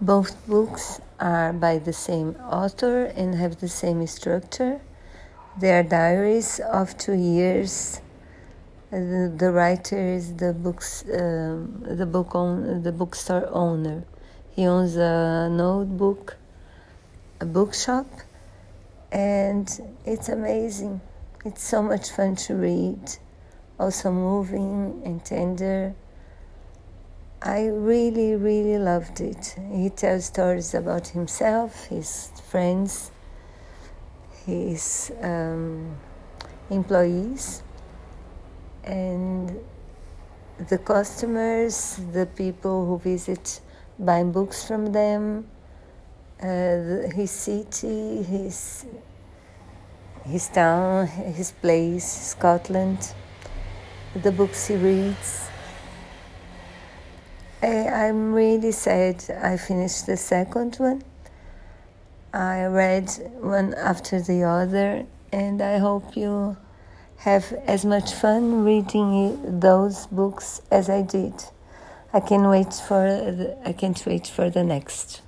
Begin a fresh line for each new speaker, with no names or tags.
Both books are by the same author and have the same structure. They are diaries of two years. The, the writer is the books, um, the book on the bookstore owner. He owns a notebook, a bookshop, and it's amazing. It's so much fun to read, also moving and tender. I really, really loved it. He tells stories about himself, his friends, his um, employees, and the customers, the people who visit buying books from them, uh, his city, his his town, his place, Scotland, the books he reads Eh, I'm really sad I finished the second one. I read one after the other, and I hope you have as much fun reading those books as I did. I can wait for the, I can't wait for the next.